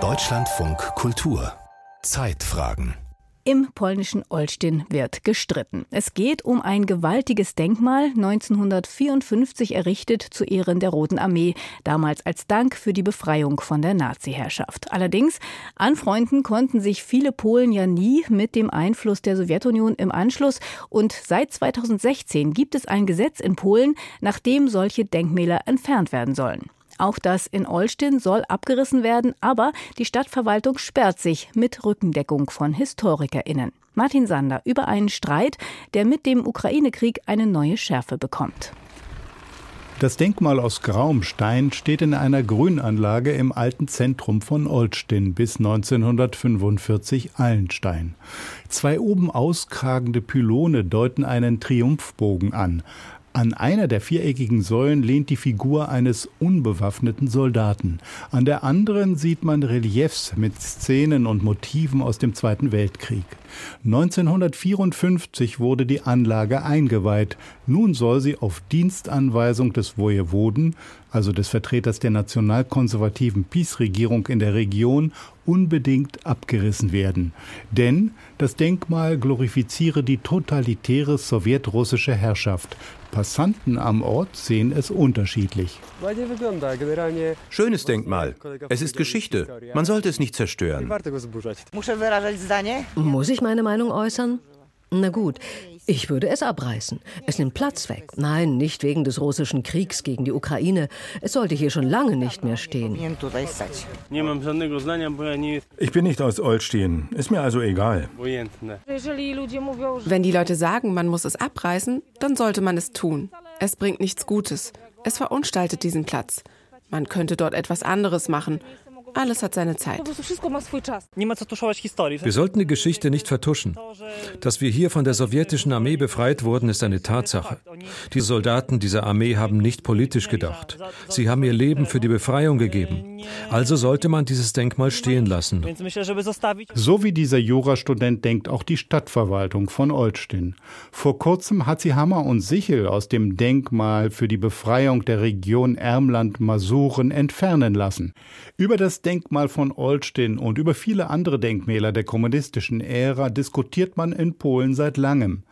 Deutschlandfunk Kultur Zeitfragen im polnischen Olsztyn wird gestritten. Es geht um ein gewaltiges Denkmal, 1954 errichtet zu Ehren der Roten Armee, damals als Dank für die Befreiung von der Nazi-Herrschaft. Allerdings, anfreunden konnten sich viele Polen ja nie mit dem Einfluss der Sowjetunion im Anschluss und seit 2016 gibt es ein Gesetz in Polen, nach dem solche Denkmäler entfernt werden sollen. Auch das in Olsztyn soll abgerissen werden, aber die Stadtverwaltung sperrt sich mit Rückendeckung von HistorikerInnen. Martin Sander über einen Streit, der mit dem Ukraine-Krieg eine neue Schärfe bekommt. Das Denkmal aus grauem Stein steht in einer Grünanlage im alten Zentrum von Olsztyn bis 1945 Allenstein. Zwei oben auskragende Pylone deuten einen Triumphbogen an. An einer der viereckigen Säulen lehnt die Figur eines unbewaffneten Soldaten. An der anderen sieht man Reliefs mit Szenen und Motiven aus dem Zweiten Weltkrieg. 1954 wurde die Anlage eingeweiht. Nun soll sie auf Dienstanweisung des Wojewoden, also des Vertreters der nationalkonservativen PiS-Regierung in der Region, unbedingt abgerissen werden. Denn das Denkmal glorifiziere die totalitäre sowjetrussische Herrschaft. Passanten am Ort sehen es unterschiedlich. Schönes Denkmal. Es ist Geschichte. Man sollte es nicht zerstören. Muss ich meine Meinung äußern? Na gut, ich würde es abreißen. Es nimmt Platz weg. Nein, nicht wegen des russischen Kriegs gegen die Ukraine. Es sollte hier schon lange nicht mehr stehen. Ich bin nicht aus Olsztyn. Ist mir also egal. Wenn die Leute sagen, man muss es abreißen, dann sollte man es tun. Es bringt nichts Gutes. Es verunstaltet diesen Platz. Man könnte dort etwas anderes machen. Alles hat seine Zeit. Wir sollten die Geschichte nicht vertuschen. Dass wir hier von der sowjetischen Armee befreit wurden, ist eine Tatsache. Die Soldaten dieser Armee haben nicht politisch gedacht. Sie haben ihr Leben für die Befreiung gegeben. Also sollte man dieses Denkmal stehen lassen. So wie dieser Jurastudent denkt auch die Stadtverwaltung von Olsztyn. Vor kurzem hat sie Hammer und Sichel aus dem Denkmal für die Befreiung der Region Ermland-Masuren entfernen lassen. Über das Denkmal von Olsztyn und über viele andere Denkmäler der kommunistischen Ära diskutiert man in Polen seit langem.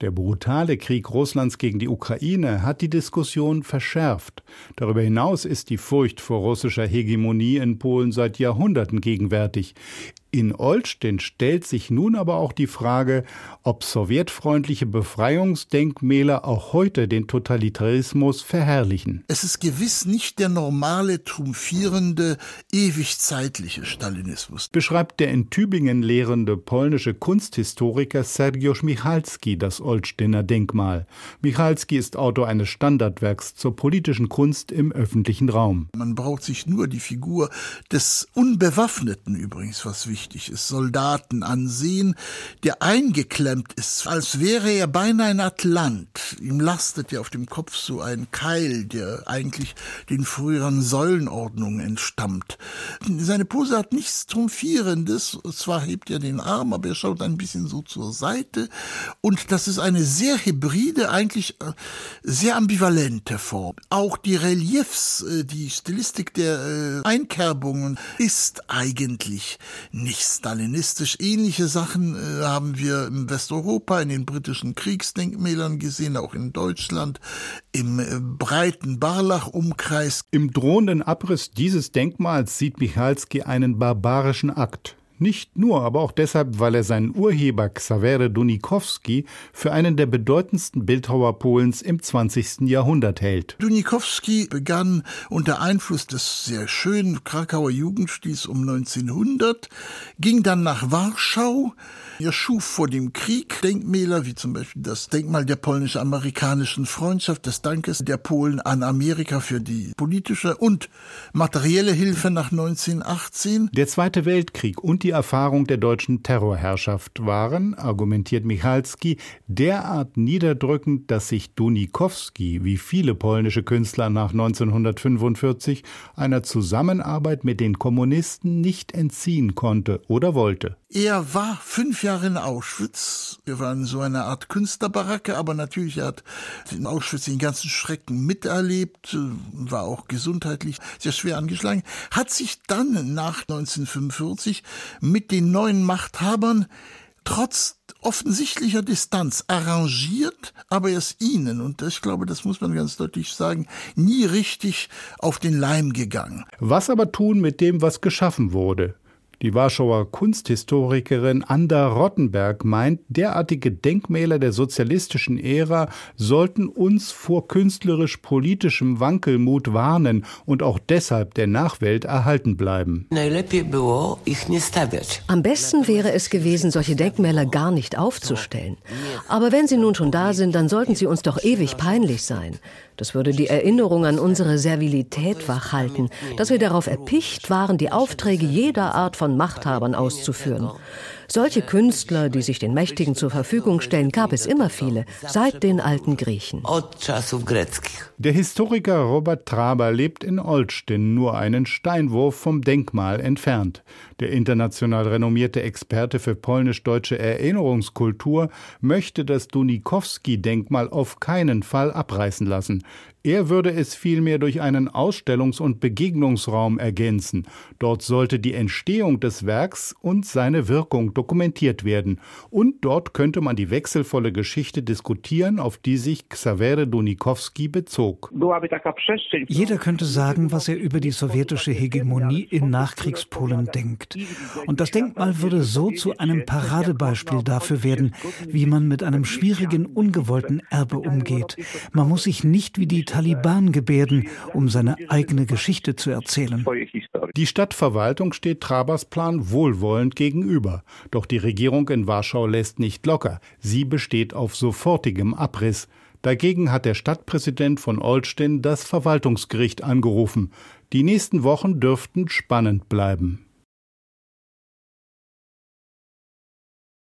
Der brutale Krieg Russlands gegen die Ukraine hat die Diskussion verschärft. Darüber hinaus ist die Furcht vor russischer Hegemonie in Polen seit Jahrhunderten gegenwärtig. In Olsztyn stellt sich nun aber auch die Frage, ob sowjetfreundliche Befreiungsdenkmäler auch heute den Totalitarismus verherrlichen. Es ist gewiss nicht der normale, triumphierende, ewig zeitliche Stalinismus. Beschreibt der in Tübingen lehrende polnische Kunsthistoriker Sergiusz Michalski das Olsztyner Denkmal. Michalski ist Autor eines Standardwerks zur politischen Kunst im öffentlichen Raum. Man braucht sich nur die Figur des Unbewaffneten übrigens, was wichtig wichtig ist, Soldaten ansehen, der eingeklemmt ist, als wäre er beinahe ein Atlant. Ihm lastet ja auf dem Kopf so ein Keil, der eigentlich den früheren Säulenordnungen entstammt. Seine Pose hat nichts Trumpfierendes, zwar hebt er den Arm, aber er schaut ein bisschen so zur Seite und das ist eine sehr hybride, eigentlich äh, sehr ambivalente Form. Auch die Reliefs, äh, die Stilistik der äh, Einkerbungen ist eigentlich nicht stalinistisch. Ähnliche Sachen äh, haben wir in Westeuropa, in den britischen Kriegsdenkmälern gesehen, auch in Deutschland, im äh, breiten Barlach-Umkreis. Im drohenden Abriss dieses Denkmals sieht Michalski einen barbarischen Akt. Nicht nur, aber auch deshalb, weil er seinen Urheber Xawery Dunikowski für einen der bedeutendsten Bildhauer Polens im 20. Jahrhundert hält. Dunikowski begann unter Einfluss des sehr schönen Krakauer Jugendstils um 1900, ging dann nach Warschau, er schuf vor dem Krieg Denkmäler, wie zum Beispiel das Denkmal der polnisch-amerikanischen Freundschaft, des Dankes der Polen an Amerika für die politische und materielle Hilfe nach 1918. Der Zweite Weltkrieg und die die Erfahrung der deutschen Terrorherrschaft waren, argumentiert Michalski, derart niederdrückend, dass sich Dunikowski, wie viele polnische Künstler nach 1945, einer Zusammenarbeit mit den Kommunisten nicht entziehen konnte oder wollte. Er war fünf Jahre in Auschwitz. Wir waren so eine Art Künstlerbaracke, aber natürlich hat in Auschwitz den ganzen Schrecken miterlebt, war auch gesundheitlich sehr schwer angeschlagen, hat sich dann nach 1945 mit den neuen Machthabern trotz offensichtlicher Distanz arrangiert, aber er ist ihnen, und ich glaube, das muss man ganz deutlich sagen, nie richtig auf den Leim gegangen. Was aber tun mit dem, was geschaffen wurde? Die Warschauer Kunsthistorikerin Anda Rottenberg meint, derartige Denkmäler der sozialistischen Ära sollten uns vor künstlerisch-politischem Wankelmut warnen und auch deshalb der Nachwelt erhalten bleiben. Am besten wäre es gewesen, solche Denkmäler gar nicht aufzustellen. Aber wenn sie nun schon da sind, dann sollten sie uns doch ewig peinlich sein. Das würde die Erinnerung an unsere Servilität wachhalten, dass wir darauf erpicht waren, die Aufträge jeder Art von Machthabern auszuführen. Solche Künstler, die sich den Mächtigen zur Verfügung stellen, gab es immer viele, seit den alten Griechen. Der Historiker Robert Traber lebt in Olsztyn, nur einen Steinwurf vom Denkmal entfernt. Der international renommierte Experte für polnisch-deutsche Erinnerungskultur möchte das Dunikowski-Denkmal auf keinen Fall abreißen lassen. Er würde es vielmehr durch einen Ausstellungs- und Begegnungsraum ergänzen. Dort sollte die Entstehung des Werks und seine Wirkung dokumentiert werden. Und dort könnte man die wechselvolle Geschichte diskutieren, auf die sich Xavery Dunikowski bezog. Jeder könnte sagen, was er über die sowjetische Hegemonie in Nachkriegspolen denkt. Und das Denkmal würde so zu einem Paradebeispiel dafür werden, wie man mit einem schwierigen, ungewollten Erbe umgeht. Man muss sich nicht wie die Taliban gebärden, um seine eigene Geschichte zu erzählen. Die Stadtverwaltung steht Trabers Plan wohlwollend gegenüber. Doch die Regierung in Warschau lässt nicht locker. Sie besteht auf sofortigem Abriss. Dagegen hat der Stadtpräsident von Olsztyn das Verwaltungsgericht angerufen. Die nächsten Wochen dürften spannend bleiben.